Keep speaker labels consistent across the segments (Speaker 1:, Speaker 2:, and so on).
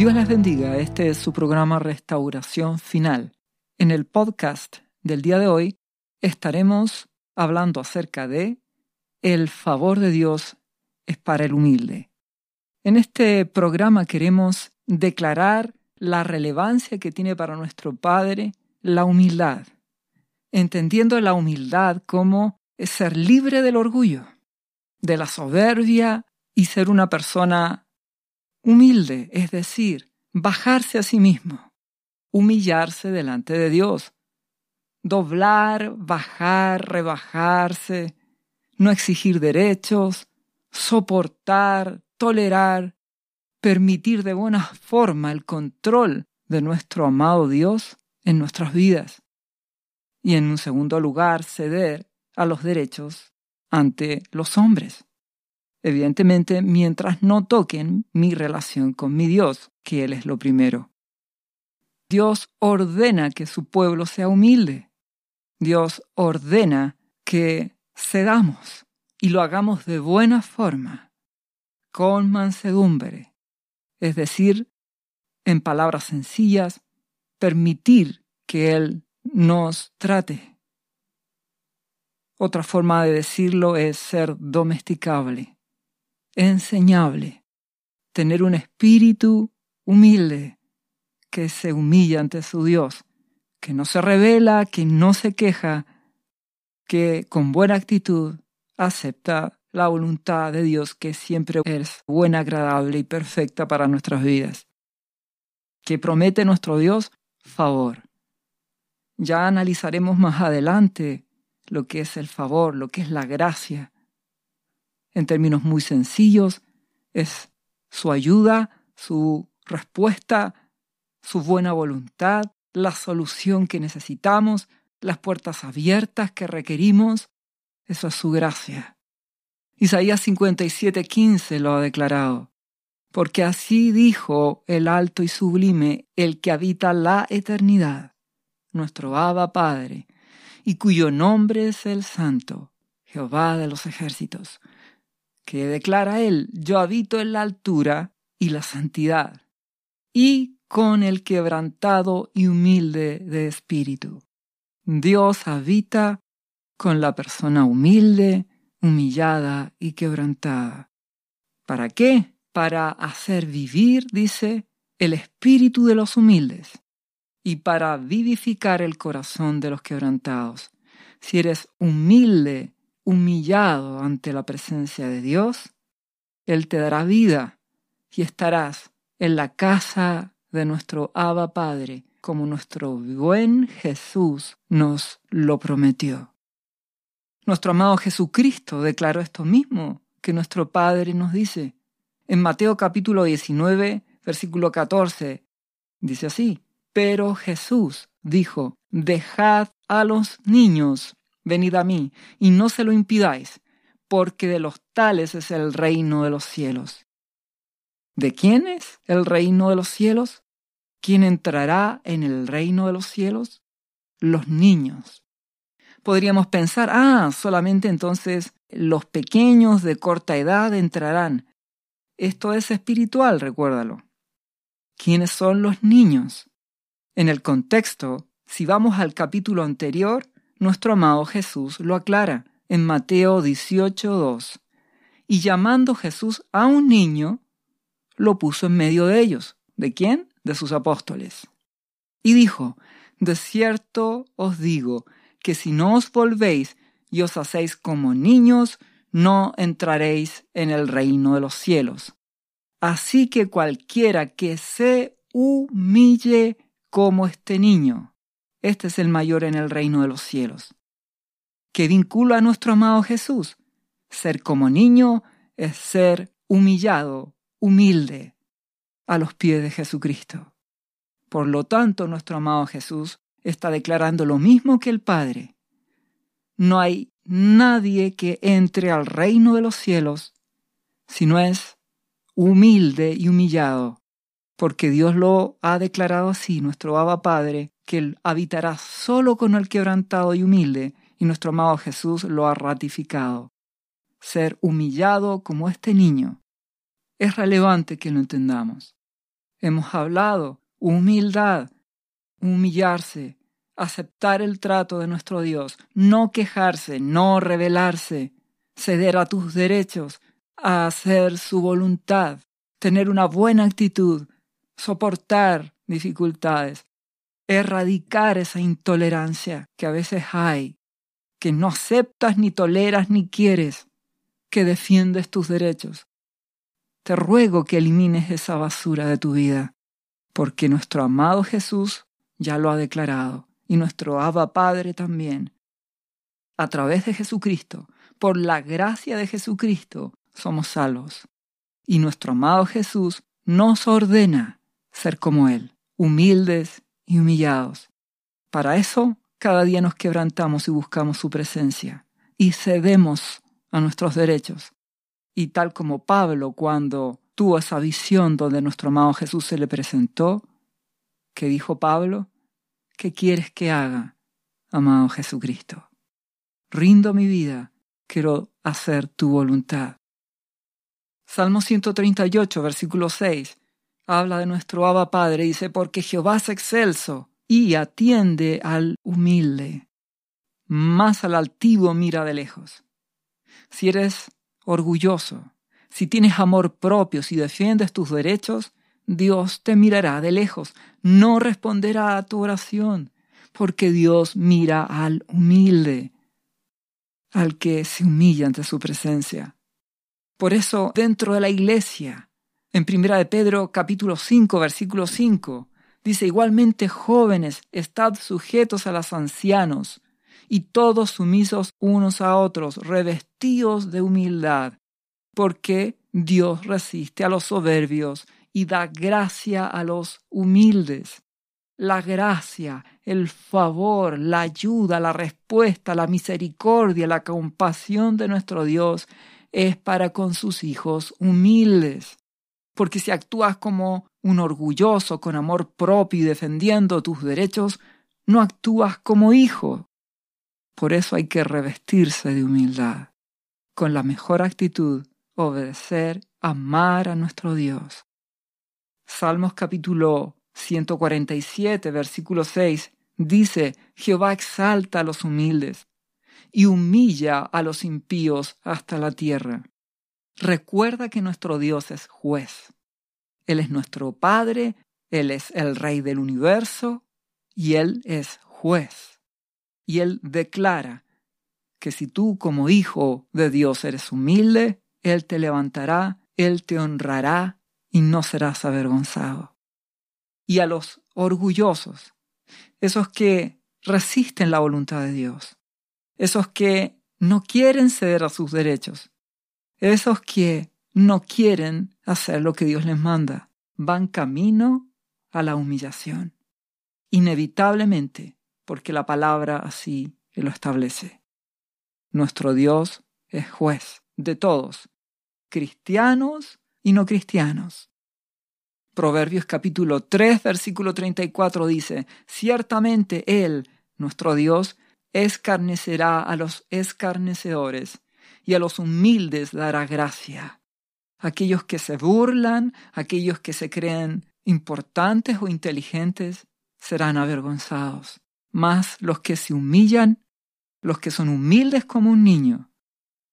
Speaker 1: Dios les bendiga, este es su programa Restauración Final. En el podcast del día de hoy estaremos hablando acerca de el favor de Dios es para el humilde. En este programa queremos declarar la relevancia que tiene para nuestro Padre la humildad, entendiendo la humildad como ser libre del orgullo, de la soberbia y ser una persona humilde, es decir, bajarse a sí mismo, humillarse delante de Dios, doblar, bajar, rebajarse, no exigir derechos, soportar, tolerar, permitir de buena forma el control de nuestro amado Dios en nuestras vidas. Y en un segundo lugar, ceder a los derechos ante los hombres. Evidentemente, mientras no toquen mi relación con mi Dios, que Él es lo primero. Dios ordena que su pueblo sea humilde. Dios ordena que cedamos y lo hagamos de buena forma, con mansedumbre, es decir, en palabras sencillas, permitir que Él nos trate. Otra forma de decirlo es ser domesticable, enseñable, tener un espíritu humilde que se humilla ante su Dios, que no se revela, que no se queja, que con buena actitud acepta la voluntad de Dios que siempre es buena, agradable y perfecta para nuestras vidas. Que promete nuestro Dios favor. Ya analizaremos más adelante lo que es el favor, lo que es la gracia. En términos muy sencillos, es su ayuda, su respuesta, su buena voluntad, la solución que necesitamos, las puertas abiertas que requerimos. Eso es su gracia. Isaías 57:15 lo ha declarado. Porque así dijo el alto y sublime, el que habita la eternidad, nuestro Abba Padre, y cuyo nombre es el Santo, Jehová de los ejércitos, que declara él, yo habito en la altura y la santidad, y con el quebrantado y humilde de espíritu. Dios habita con la persona humilde, humillada y quebrantada. ¿Para qué? Para hacer vivir, dice, el espíritu de los humildes y para vivificar el corazón de los quebrantados. Si eres humilde, humillado ante la presencia de Dios, Él te dará vida y estarás en la casa de nuestro Abba Padre, como nuestro buen Jesús nos lo prometió. Nuestro amado Jesucristo declaró esto mismo que nuestro Padre nos dice. En Mateo capítulo 19, versículo 14, dice así, pero Jesús dijo, dejad a los niños, venid a mí, y no se lo impidáis, porque de los tales es el reino de los cielos. ¿De quién es el reino de los cielos? ¿Quién entrará en el reino de los cielos? Los niños. Podríamos pensar, ah, solamente entonces los pequeños de corta edad entrarán. Esto es espiritual, recuérdalo. ¿Quiénes son los niños? En el contexto, si vamos al capítulo anterior, nuestro amado Jesús lo aclara en Mateo 18.2. Y llamando Jesús a un niño, lo puso en medio de ellos. ¿De quién? De sus apóstoles. Y dijo, De cierto os digo, que si no os volvéis y os hacéis como niños, no entraréis en el reino de los cielos. Así que cualquiera que se humille como este niño. Este es el mayor en el reino de los cielos. ¿Qué vincula a nuestro amado Jesús? Ser como niño es ser humillado, humilde, a los pies de Jesucristo. Por lo tanto, nuestro amado Jesús está declarando lo mismo que el Padre. No hay nadie que entre al reino de los cielos si no es humilde y humillado porque Dios lo ha declarado así, nuestro Abba Padre, que Él habitará solo con el quebrantado y humilde, y nuestro amado Jesús lo ha ratificado. Ser humillado como este niño. Es relevante que lo entendamos. hemos hablado, humildad, humillarse, aceptar el trato de nuestro Dios, no quejarse, no rebelarse, ceder a tus derechos, a hacer su voluntad, tener una buena actitud, soportar dificultades, erradicar esa intolerancia que a veces hay, que no aceptas ni toleras ni quieres, que defiendes tus derechos. Te ruego que elimines esa basura de tu vida, porque nuestro amado Jesús ya lo ha declarado y nuestro Abba Padre también. A través de Jesucristo, por la gracia de Jesucristo, somos salvos. Y nuestro amado Jesús nos ordena ser como Él, humildes y humillados. Para eso, cada día nos quebrantamos y buscamos su presencia y cedemos a nuestros derechos. Y tal como Pablo cuando tuvo esa visión donde nuestro amado Jesús se le presentó, que dijo Pablo, ¿Qué quieres que haga, amado Jesucristo? Rindo mi vida, quiero hacer tu voluntad. Salmo 138, versículo 6, habla de nuestro Abba Padre, dice, porque Jehová es excelso y atiende al humilde, más al altivo mira de lejos. Si eres orgulloso, si tienes amor propio, si defiendes tus derechos, Dios te mirará de lejos, no responderá a tu oración, porque Dios mira al humilde, al que se humilla ante su presencia. Por eso, dentro de la iglesia, en Primera de Pedro capítulo 5, versículo 5, dice igualmente jóvenes, estad sujetos a los ancianos, y todos sumisos unos a otros, revestidos de humildad, porque Dios resiste a los soberbios y da gracia a los humildes. La gracia, el favor, la ayuda, la respuesta, la misericordia, la compasión de nuestro Dios es para con sus hijos humildes. Porque si actúas como un orgulloso, con amor propio y defendiendo tus derechos, no actúas como hijo. Por eso hay que revestirse de humildad, con la mejor actitud, obedecer, amar a nuestro Dios. Salmos capítulo 147, versículo 6, dice, Jehová exalta a los humildes y humilla a los impíos hasta la tierra. Recuerda que nuestro Dios es juez. Él es nuestro Padre, Él es el Rey del universo y Él es juez. Y Él declara que si tú como hijo de Dios eres humilde, Él te levantará, Él te honrará y no serás avergonzado. Y a los orgullosos, esos que resisten la voluntad de Dios, esos que no quieren ceder a sus derechos, esos que no quieren hacer lo que Dios les manda, van camino a la humillación, inevitablemente, porque la palabra así lo establece. Nuestro Dios es juez de todos, cristianos y no cristianos. Proverbios capítulo 3, versículo 34 dice, Ciertamente Él, nuestro Dios, escarnecerá a los escarnecedores y a los humildes dará gracia. Aquellos que se burlan, aquellos que se creen importantes o inteligentes, serán avergonzados. Mas los que se humillan, los que son humildes como un niño,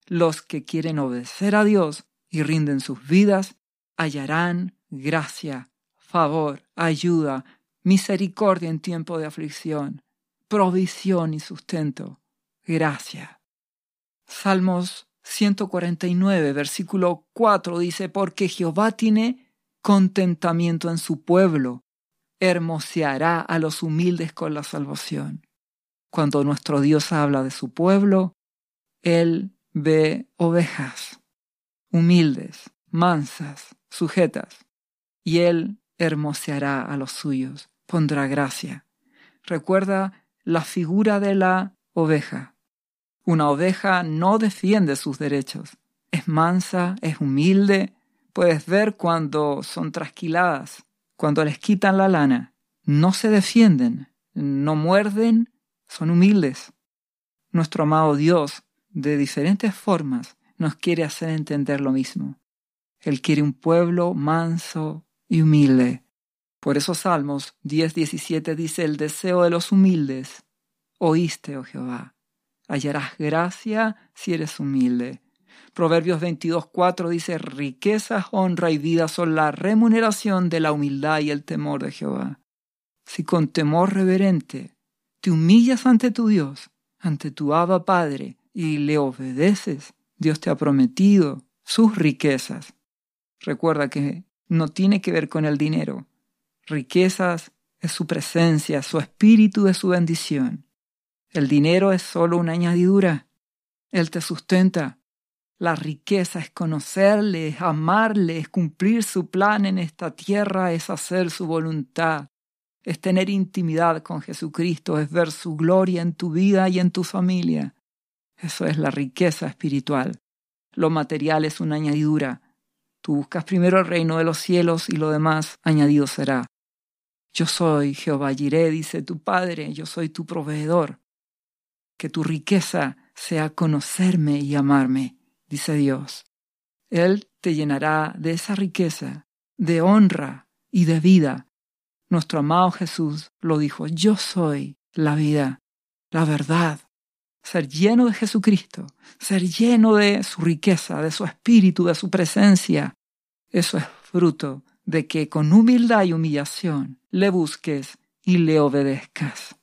Speaker 1: los que quieren obedecer a Dios, y rinden sus vidas, hallarán gracia, favor, ayuda, misericordia en tiempo de aflicción, provisión y sustento. Gracia. Salmos 149, versículo 4 dice, porque Jehová tiene contentamiento en su pueblo, hermoseará a los humildes con la salvación. Cuando nuestro Dios habla de su pueblo, Él ve ovejas humildes, mansas, sujetas, y Él hermoseará a los suyos, pondrá gracia. Recuerda la figura de la oveja. Una oveja no defiende sus derechos. Es mansa, es humilde. Puedes ver cuando son trasquiladas, cuando les quitan la lana. No se defienden, no muerden, son humildes. Nuestro amado Dios, de diferentes formas, nos quiere hacer entender lo mismo. Él quiere un pueblo manso y humilde, Por eso Salmos 10:17 dice, el deseo de los humildes, oíste, oh Jehová, hallarás gracia si eres humilde. Proverbios 22:4 dice, riquezas, honra y vida son la remuneración de la humildad y el temor de Jehová. Si con temor reverente te humillas ante tu Dios, ante tu Abba Padre, y le obedeces, Dios te ha prometido sus riquezas. Recuerda que no tiene que ver con el dinero. Riquezas es su presencia, su espíritu es su bendición. El dinero es solo una añadidura. Él te sustenta. La riqueza es conocerle, es amarle, es cumplir su plan en esta tierra, es hacer su voluntad, es tener intimidad con Jesucristo, es ver su gloria en tu vida y en tu familia. Eso es la riqueza espiritual. Lo material es una añadidura. Tú buscas primero el reino de los cielos y lo demás añadido será. Yo soy Jehová Jiré, dice tu Padre, yo soy tu proveedor. Que tu riqueza sea conocerme y amarme, dice Dios. Él te llenará de esa riqueza, de honra y de vida. Nuestro amado Jesús lo dijo, yo soy la vida, la verdad ser lleno de Jesucristo, ser lleno de su riqueza, de su espíritu, de su presencia. Eso es fruto de que con humildad y humillación le busques y le obedezcas.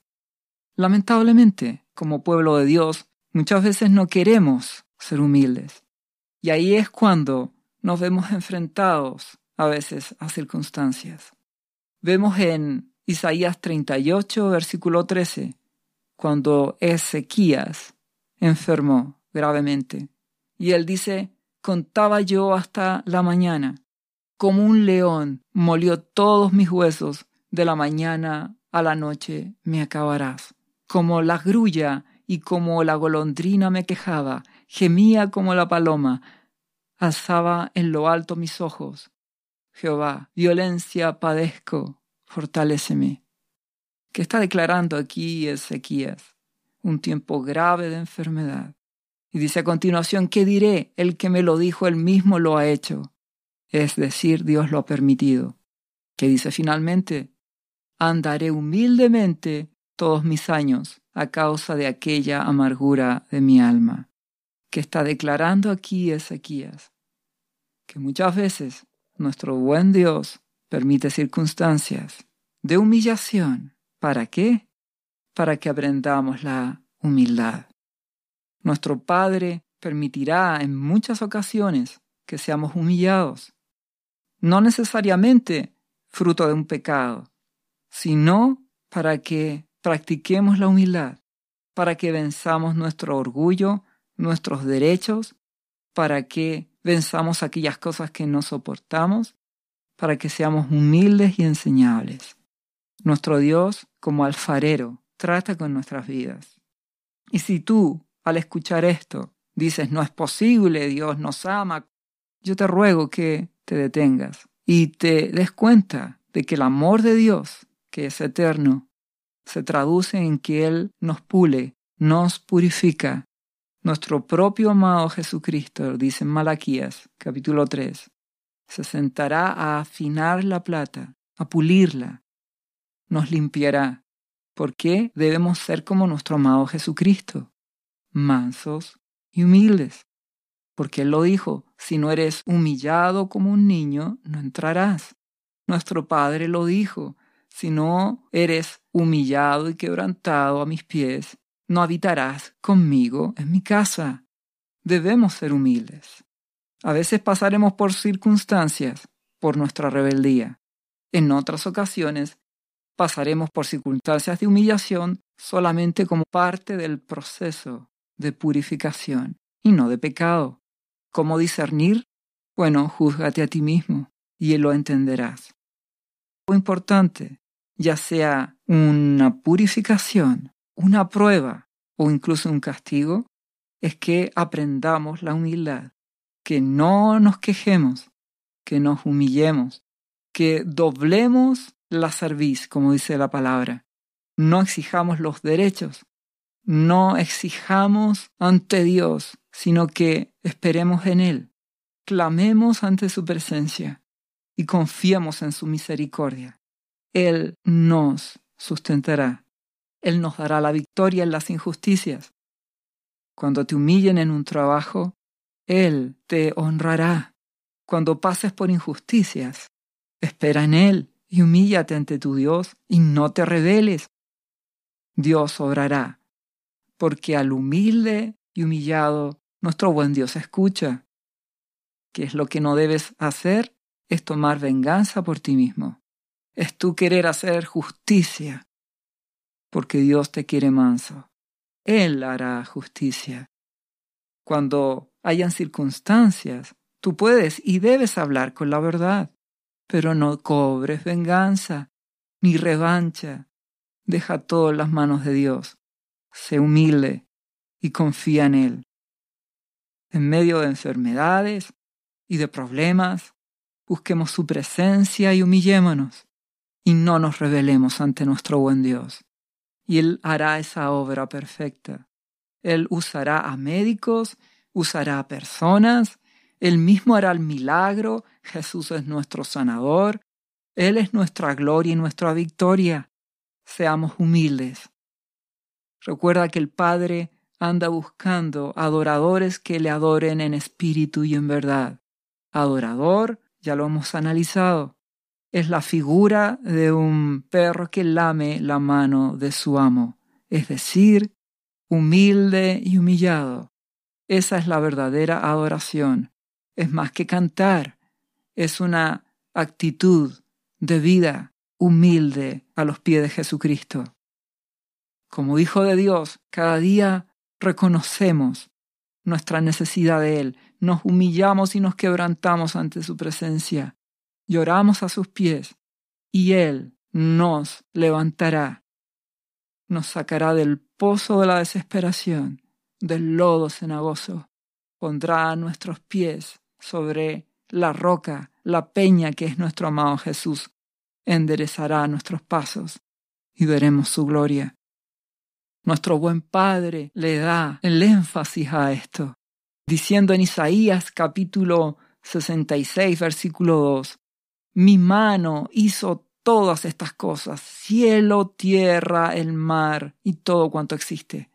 Speaker 1: Lamentablemente, como pueblo de Dios, muchas veces no queremos ser humildes. Y ahí es cuando nos vemos enfrentados a veces a circunstancias. Vemos en Isaías 38, versículo 13, cuando Ezequías enfermó gravemente. Y él dice, contaba yo hasta la mañana, como un león molió todos mis huesos, de la mañana a la noche me acabarás. Como la grulla y como la golondrina me quejaba, gemía como la paloma, alzaba en lo alto mis ojos. Jehová, violencia padezco, fortaléceme. ¿Qué está declarando aquí Ezequías? Un tiempo grave de enfermedad. Y dice a continuación, ¿qué diré? El que me lo dijo, él mismo lo ha hecho. Es decir, Dios lo ha permitido. ¿Qué dice finalmente? Andaré humildemente todos mis años a causa de aquella amargura de mi alma. ¿Qué está declarando aquí Ezequías? Que muchas veces nuestro buen Dios permite circunstancias de humillación ¿Para qué? Para que aprendamos la humildad. Nuestro Padre permitirá en muchas ocasiones que seamos humillados, no necesariamente fruto de un pecado, sino para que practiquemos la humildad, para que venzamos nuestro orgullo, nuestros derechos, para que venzamos aquellas cosas que no soportamos, para que seamos humildes y enseñables. Nuestro Dios, como alfarero, trata con nuestras vidas. Y si tú, al escuchar esto, dices, no es posible, Dios nos ama, yo te ruego que te detengas y te des cuenta de que el amor de Dios, que es eterno, se traduce en que Él nos pule, nos purifica. Nuestro propio amado Jesucristo, dice en Malaquías capítulo 3, se sentará a afinar la plata, a pulirla, nos limpiará. ¿Por qué debemos ser como nuestro amado Jesucristo? Mansos y humildes. Porque Él lo dijo, si no eres humillado como un niño, no entrarás. Nuestro Padre lo dijo, si no eres humillado y quebrantado a mis pies, no habitarás conmigo en mi casa. Debemos ser humildes. A veces pasaremos por circunstancias, por nuestra rebeldía. En otras ocasiones pasaremos por circunstancias de humillación solamente como parte del proceso de purificación y no de pecado. ¿Cómo discernir? Bueno, júzgate a ti mismo y lo entenderás. Lo importante, ya sea una purificación, una prueba o incluso un castigo, es que aprendamos la humildad, que no nos quejemos, que nos humillemos, que doblemos la cerviz, como dice la palabra. No exijamos los derechos, no exijamos ante Dios, sino que esperemos en Él, clamemos ante su presencia y confiemos en su misericordia. Él nos sustentará. Él nos dará la victoria en las injusticias. Cuando te humillen en un trabajo, Él te honrará. Cuando pases por injusticias, espera en Él y humíllate ante tu Dios y no te rebeles. Dios obrará, porque al humilde y humillado nuestro buen Dios escucha. ¿Qué es lo que no debes hacer? Es tomar venganza por ti mismo. Es tú querer hacer justicia, porque Dios te quiere manso. Él hará justicia. Cuando hayan circunstancias, tú puedes y debes hablar con la verdad, pero no cobres venganza ni revancha. Deja todo en las manos de Dios. Sé humilde y confía en Él. En medio de enfermedades y de problemas, busquemos su presencia y humillémonos, y no nos rebelemos ante nuestro buen Dios y Él hará esa obra perfecta. Él usará a médicos, usará a personas, Él mismo hará el milagro, Jesús es nuestro sanador, Él es nuestra gloria y nuestra victoria. Seamos humildes. Recuerda que el Padre anda buscando adoradores que le adoren en espíritu y en verdad. Adorador, ya lo hemos analizado, es la figura de un perro que lame la mano de su amo, es decir, humilde y humillado. Esa es la verdadera adoración. Es más que cantar, es una actitud de vida humilde a los pies de Jesucristo. Como Hijo de Dios, cada día reconocemos nuestra necesidad de Él, nos humillamos y nos quebrantamos ante su presencia lloramos a sus pies, y Él nos levantará, nos sacará del pozo de la desesperación, del lodo cenagoso, pondrá nuestros pies sobre la roca, la peña que es nuestro amado Jesús, enderezará nuestros pasos y veremos su gloria. Nuestro buen Padre le da el énfasis a esto, diciendo en Isaías capítulo 66, versículo 2, mi mano hizo todas estas cosas, cielo, tierra, el mar y todo cuanto existe.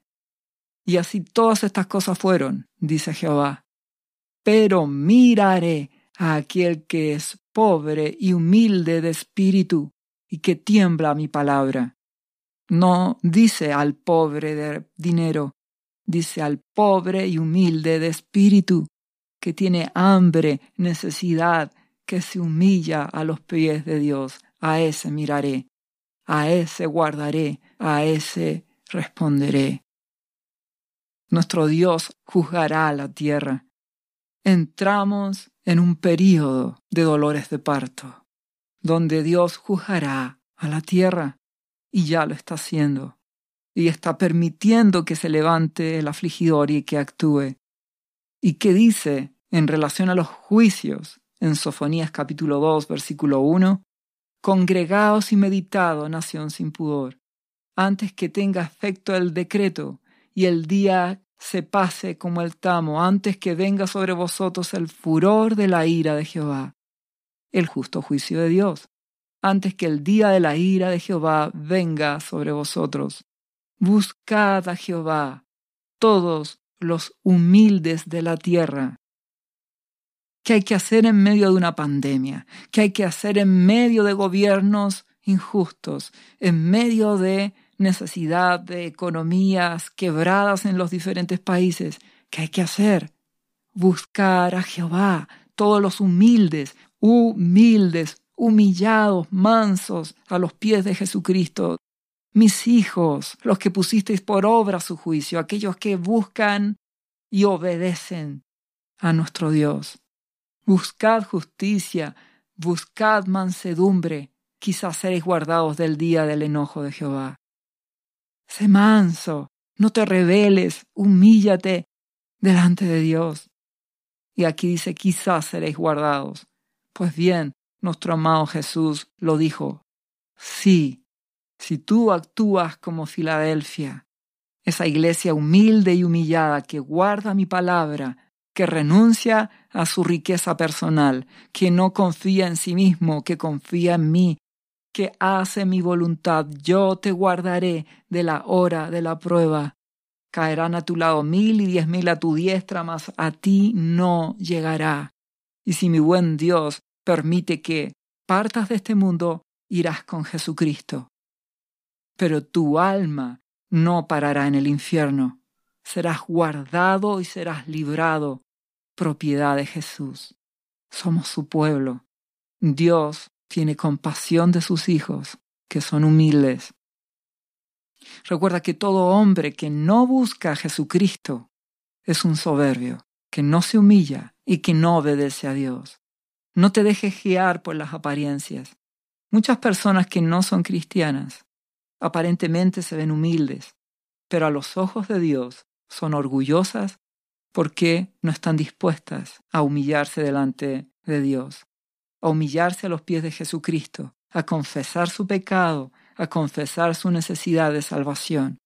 Speaker 1: Y así todas estas cosas fueron, dice Jehová. Pero miraré a aquel que es pobre y humilde de espíritu y que tiembla mi palabra. No dice al pobre de dinero, dice al pobre y humilde de espíritu, que tiene hambre, necesidad, que se humilla a los pies de Dios, a ese miraré, a ese guardaré, a ese responderé. Nuestro Dios juzgará la tierra. Entramos en un período de dolores de parto, donde Dios juzgará a la tierra, y ya lo está haciendo, y está permitiendo que se levante el afligidor y que actúe. ¿Y qué dice en relación a los juicios en Sofonías capítulo 2, versículo 1, Congregaos y meditado, nación sin pudor, antes que tenga efecto el decreto y el día se pase como el tamo, antes que venga sobre vosotros el furor de la ira de Jehová, el justo juicio de Dios, antes que el día de la ira de Jehová venga sobre vosotros. Buscad a Jehová, todos los humildes de la tierra, ¿Qué hay que hacer en medio de una pandemia? ¿Qué hay que hacer en medio de gobiernos injustos? En medio de necesidad de economías quebradas en los diferentes países. ¿Qué hay que hacer? Buscar a Jehová, todos los humildes, humildes, humillados, mansos, a los pies de Jesucristo. Mis hijos, los que pusisteis por obra su juicio, aquellos que buscan y obedecen a nuestro Dios. Buscad justicia, buscad mansedumbre, quizás seréis guardados del día del enojo de Jehová. Sé manso, no te rebeles, humíllate delante de Dios. Y aquí dice, quizás seréis guardados. Pues bien, nuestro amado Jesús lo dijo. Sí, si tú actúas como Filadelfia, esa iglesia humilde y humillada que guarda mi palabra que renuncia a su riqueza personal, que no confía en sí mismo, que confía en mí, que hace mi voluntad, yo te guardaré de la hora de la prueba. Caerán a tu lado mil y diez mil a tu diestra, mas a ti no llegará. Y si mi buen Dios permite que partas de este mundo, irás con Jesucristo. Pero tu alma no parará en el infierno. Serás guardado y serás librado, propiedad de Jesús. Somos su pueblo. Dios tiene compasión de sus hijos, que son humildes. Recuerda que todo hombre que no busca a Jesucristo es un soberbio, que no se humilla y que no obedece a Dios. No te dejes guiar por las apariencias. Muchas personas que no son cristianas aparentemente se ven humildes, pero a los ojos de Dios son orgullosas porque no están dispuestas a humillarse delante de Dios, a humillarse a los pies de Jesucristo, a confesar su pecado, a confesar su necesidad de salvación.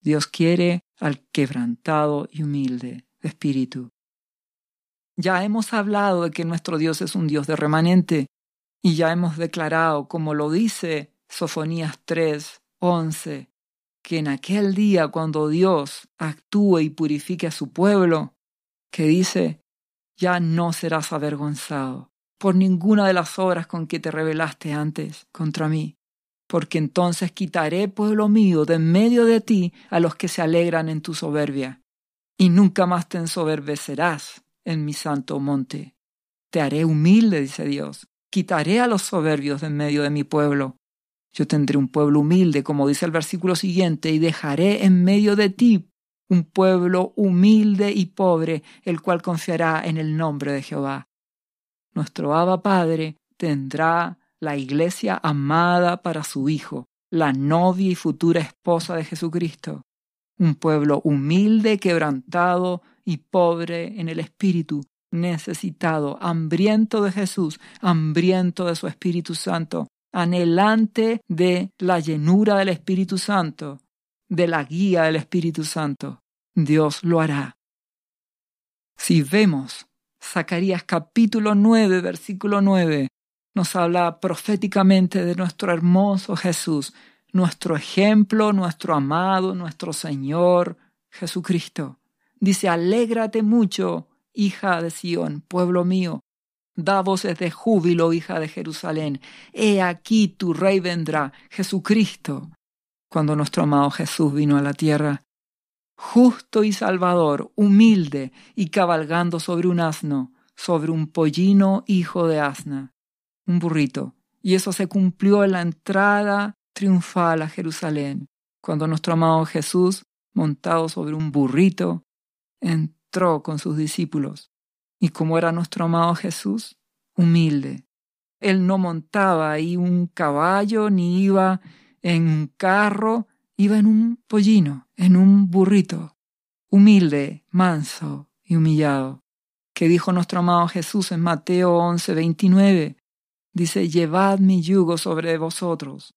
Speaker 1: Dios quiere al quebrantado y humilde de espíritu. Ya hemos hablado de que nuestro Dios es un Dios de remanente y ya hemos declarado, como lo dice Sofonías 3, 11, que en aquel día cuando Dios actúe y purifique a su pueblo, que dice, ya no serás avergonzado por ninguna de las obras con que te rebelaste antes contra mí, porque entonces quitaré, pueblo mío, de en medio de ti a los que se alegran en tu soberbia, y nunca más te ensoberbecerás en mi santo monte. Te haré humilde, dice Dios. Quitaré a los soberbios de en medio de mi pueblo. Yo tendré un pueblo humilde, como dice el versículo siguiente, y dejaré en medio de ti un pueblo humilde y pobre, el cual confiará en el nombre de Jehová. Nuestro Abba Padre tendrá la iglesia amada para su Hijo, la novia y futura esposa de Jesucristo, un pueblo humilde, quebrantado y pobre en el espíritu, necesitado, hambriento de Jesús, hambriento de su Espíritu Santo, anhelante de la llenura del Espíritu Santo, de la guía del Espíritu Santo. Dios lo hará. Si vemos Zacarías capítulo 9, versículo 9, nos habla proféticamente de nuestro hermoso Jesús, nuestro ejemplo, nuestro amado, nuestro Señor Jesucristo. Dice, alégrate mucho, hija de Sión, pueblo mío. Da voces de júbilo, hija de Jerusalén. He aquí tu rey vendrá, Jesucristo. Cuando nuestro amado Jesús vino a la tierra, justo y salvador, humilde y cabalgando sobre un asno, sobre un pollino hijo de asna, un burrito. Y eso se cumplió en la entrada triunfal a Jerusalén, cuando nuestro amado Jesús, montado sobre un burrito, entró con sus discípulos. Y como era nuestro amado Jesús, humilde. Él no montaba ahí un caballo ni iba en un carro, iba en un pollino, en un burrito, humilde, manso y humillado. Que dijo nuestro amado Jesús en Mateo 11, 29. Dice, llevad mi yugo sobre vosotros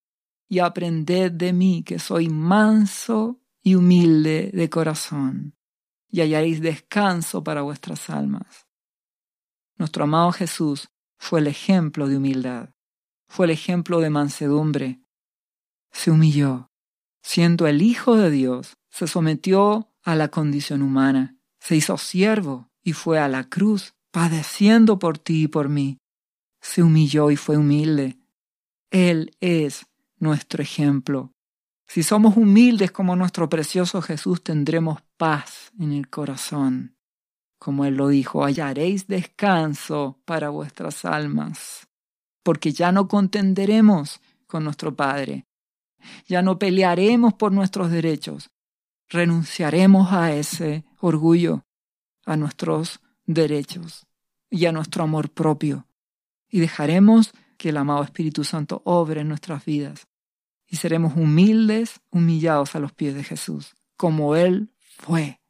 Speaker 1: y aprended de mí que soy manso y humilde de corazón y hallaréis descanso para vuestras almas. Nuestro amado Jesús fue el ejemplo de humildad, fue el ejemplo de mansedumbre. Se humilló, siendo el Hijo de Dios, se sometió a la condición humana, se hizo siervo y fue a la cruz, padeciendo por ti y por mí. Se humilló y fue humilde. Él es nuestro ejemplo. Si somos humildes como nuestro precioso Jesús, tendremos paz en el corazón. Como Él lo dijo, hallaréis descanso para vuestras almas, porque ya no contenderemos con nuestro Padre, ya no pelearemos por nuestros derechos, renunciaremos a ese orgullo, a nuestros derechos y a nuestro amor propio, y dejaremos que el amado Espíritu Santo obre en nuestras vidas y seremos humildes, humillados a los pies de Jesús, como Él fue.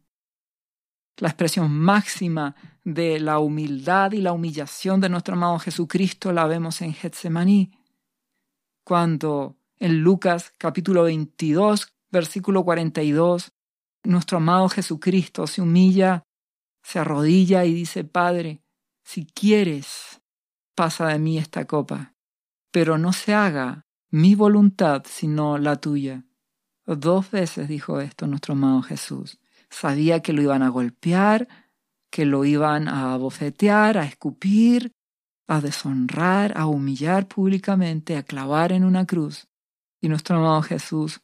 Speaker 1: La expresión máxima de la humildad y la humillación de nuestro amado Jesucristo la vemos en Getsemaní, cuando en Lucas capítulo 22, versículo 42, nuestro amado Jesucristo se humilla, se arrodilla y dice, Padre, si quieres, pasa de mí esta copa, pero no se haga mi voluntad, sino la tuya. Dos veces dijo esto nuestro amado Jesús. Sabía que lo iban a golpear, que lo iban a bofetear, a escupir, a deshonrar, a humillar públicamente, a clavar en una cruz. Y nuestro amado Jesús,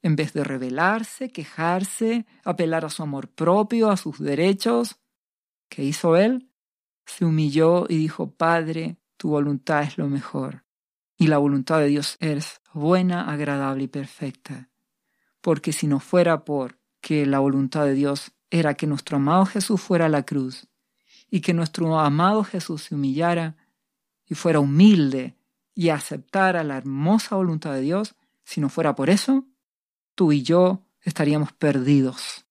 Speaker 1: en vez de rebelarse, quejarse, apelar a su amor propio, a sus derechos, ¿qué hizo él? Se humilló y dijo, Padre, tu voluntad es lo mejor. Y la voluntad de Dios es buena, agradable y perfecta. Porque si no fuera por que la voluntad de Dios era que nuestro amado Jesús fuera a la cruz y que nuestro amado Jesús se humillara y fuera humilde y aceptara la hermosa voluntad de Dios, si no fuera por eso, tú y yo estaríamos perdidos.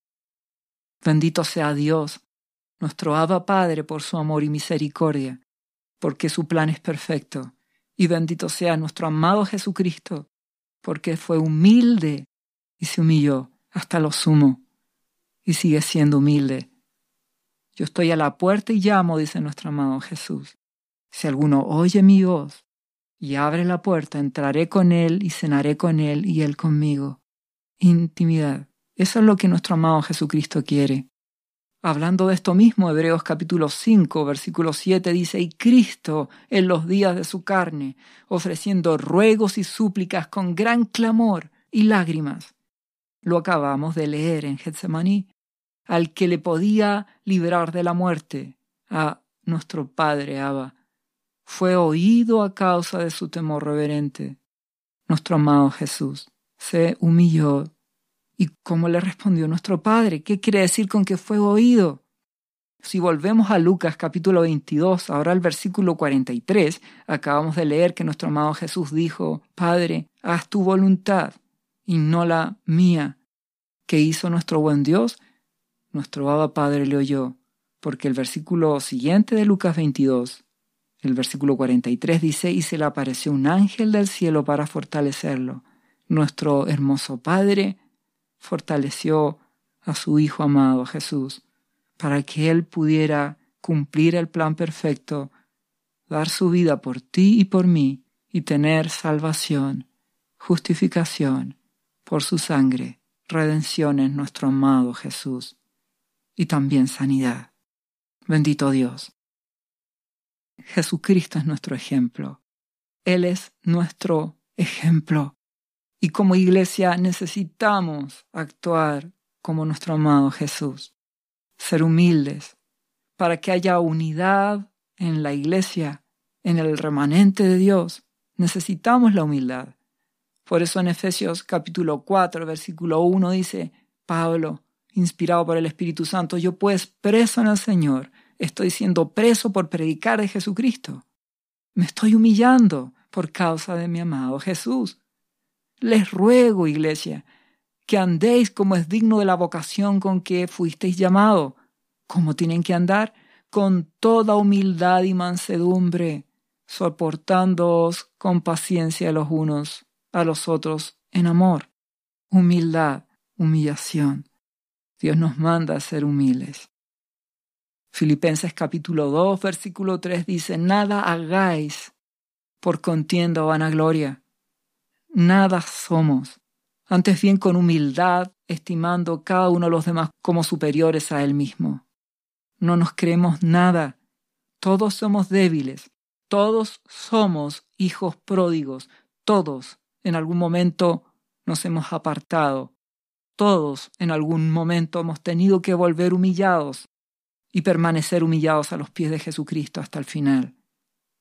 Speaker 1: Bendito sea Dios, nuestro Abba Padre, por su amor y misericordia, porque su plan es perfecto. Y bendito sea nuestro amado Jesucristo, porque fue humilde y se humilló hasta lo sumo, y sigue siendo humilde. Yo estoy a la puerta y llamo, dice nuestro amado Jesús. Si alguno oye mi voz y abre la puerta, entraré con él y cenaré con él y él conmigo. Intimidad. Eso es lo que nuestro amado Jesucristo quiere. Hablando de esto mismo, Hebreos capítulo 5, versículo 7 dice, y Cristo en los días de su carne, ofreciendo ruegos y súplicas con gran clamor y lágrimas. Lo acabamos de leer en Getsemaní, al que le podía librar de la muerte, a nuestro Padre Abba fue oído a causa de su temor reverente. Nuestro amado Jesús se humilló. ¿Y cómo le respondió nuestro Padre? ¿Qué quiere decir con que fue oído? Si volvemos a Lucas capítulo 22, ahora al versículo 43, acabamos de leer que nuestro amado Jesús dijo, Padre, haz tu voluntad y no la mía. ¿Qué hizo nuestro buen Dios? Nuestro Abba Padre le oyó, porque el versículo siguiente de Lucas 22 el versículo 43 dice, y se le apareció un ángel del cielo para fortalecerlo. Nuestro hermoso Padre fortaleció a su Hijo amado Jesús para que Él pudiera cumplir el plan perfecto, dar su vida por ti y por mí y tener salvación, justificación por su sangre, redención en nuestro amado Jesús y también sanidad. Bendito Dios. Jesucristo es nuestro ejemplo. Él es nuestro ejemplo. Y como iglesia necesitamos actuar como nuestro amado Jesús, ser humildes, para que haya unidad en la iglesia, en el remanente de Dios. Necesitamos la humildad. Por eso en Efesios capítulo 4, versículo 1 dice, Pablo, inspirado por el Espíritu Santo, yo pues preso en el Señor, Estoy siendo preso por predicar de Jesucristo. Me estoy humillando por causa de mi amado Jesús. Les ruego, iglesia, que andéis como es digno de la vocación con que fuisteis llamado. ¿Cómo tienen que andar? Con toda humildad y mansedumbre, soportándoos con paciencia los unos a los otros en amor. Humildad, humillación. Dios nos manda a ser humildes. Filipenses capítulo 2, versículo 3 dice, nada hagáis por contienda o vanagloria. Nada somos. Antes bien con humildad, estimando cada uno de los demás como superiores a él mismo. No nos creemos nada. Todos somos débiles. Todos somos hijos pródigos. Todos en algún momento nos hemos apartado. Todos en algún momento hemos tenido que volver humillados y permanecer humillados a los pies de Jesucristo hasta el final.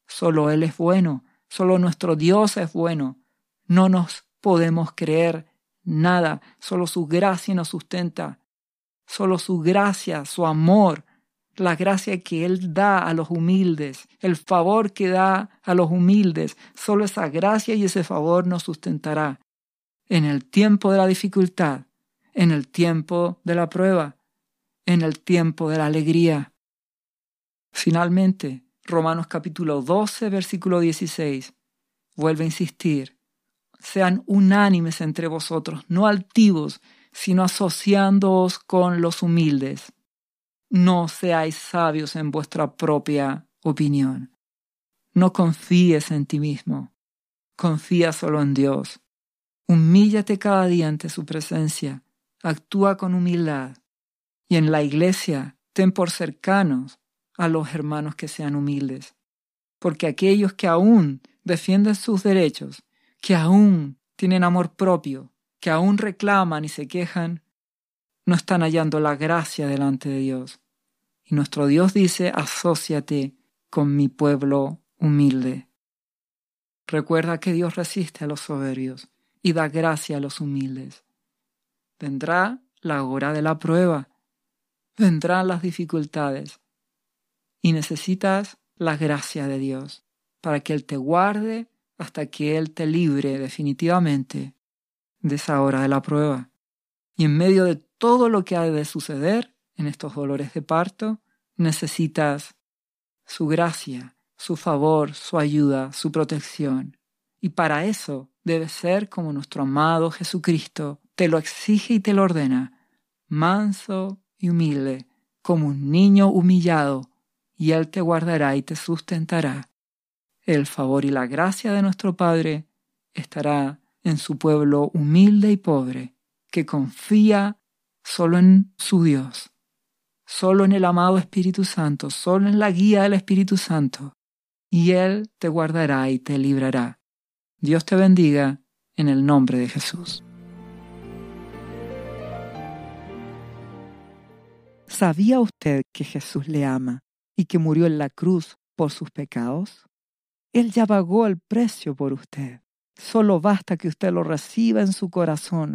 Speaker 1: Solo Él es bueno, solo nuestro Dios es bueno. No nos podemos creer nada, solo su gracia nos sustenta, solo su gracia, su amor, la gracia que Él da a los humildes, el favor que da a los humildes, solo esa gracia y ese favor nos sustentará en el tiempo de la dificultad, en el tiempo de la prueba, en el tiempo de la alegría. Finalmente, Romanos capítulo 12, versículo 16, vuelve a insistir, sean unánimes entre vosotros, no altivos, sino asociándoos con los humildes. No seáis sabios en vuestra propia opinión. No confíes en ti mismo. Confía solo en Dios. Humíllate cada día ante su presencia. Actúa con humildad. Y en la iglesia ten por cercanos a los hermanos que sean humildes. Porque aquellos que aún defienden sus derechos, que aún tienen amor propio, que aún reclaman y se quejan, no están hallando la gracia delante de Dios. Y nuestro Dios dice, asóciate con mi pueblo humilde. Recuerda que Dios resiste a los soberbios y da gracia a los humildes. Vendrá la hora de la prueba, vendrán las dificultades y necesitas la gracia de Dios para que Él te guarde hasta que Él te libre definitivamente de esa hora de la prueba. Y en medio de todo lo que ha de suceder en estos dolores de parto, necesitas su gracia, su favor, su ayuda, su protección. Y para eso debe ser como nuestro amado Jesucristo te lo exige y te lo ordena, manso y humilde, como un niño humillado, y Él te guardará y te sustentará. El favor y la gracia de nuestro Padre estará en su pueblo humilde y pobre, que confía solo en su Dios, solo en el amado Espíritu Santo, solo en la guía del Espíritu Santo, y Él te guardará y te librará. Dios te bendiga en el nombre de Jesús.
Speaker 2: ¿Sabía usted que Jesús le ama y que murió en la cruz por sus pecados? Él ya pagó el precio por usted. Solo basta que usted lo reciba en su corazón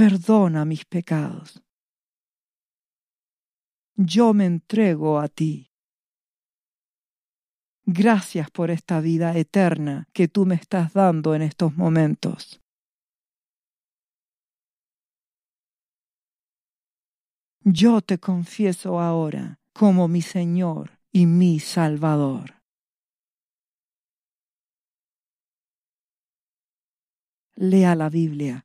Speaker 2: Perdona mis pecados. Yo me entrego a ti. Gracias por esta vida eterna que tú me estás dando en estos momentos. Yo te confieso ahora como mi Señor y mi Salvador. Lea la Biblia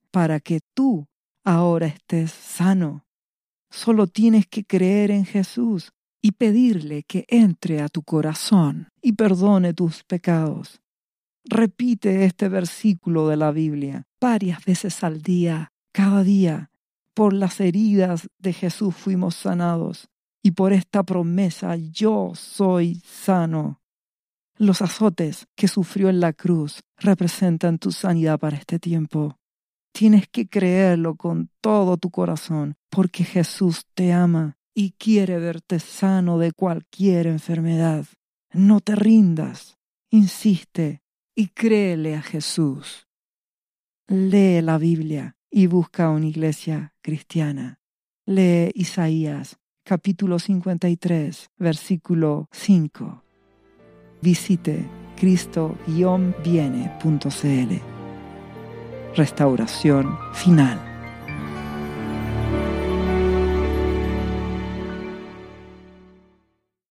Speaker 2: para que tú ahora estés sano. Solo tienes que creer en Jesús y pedirle que entre a tu corazón y perdone tus pecados. Repite este versículo de la Biblia varias veces al día, cada día. Por las heridas de Jesús fuimos sanados y por esta promesa yo soy sano. Los azotes que sufrió en la cruz representan tu sanidad para este tiempo. Tienes que creerlo con todo tu corazón, porque Jesús te ama y quiere verte sano de cualquier enfermedad. No te rindas, insiste y créele a Jesús. Lee la Biblia y busca una iglesia cristiana. Lee Isaías capítulo 53, versículo 5 visite cristo-viene.cl. Restauración final.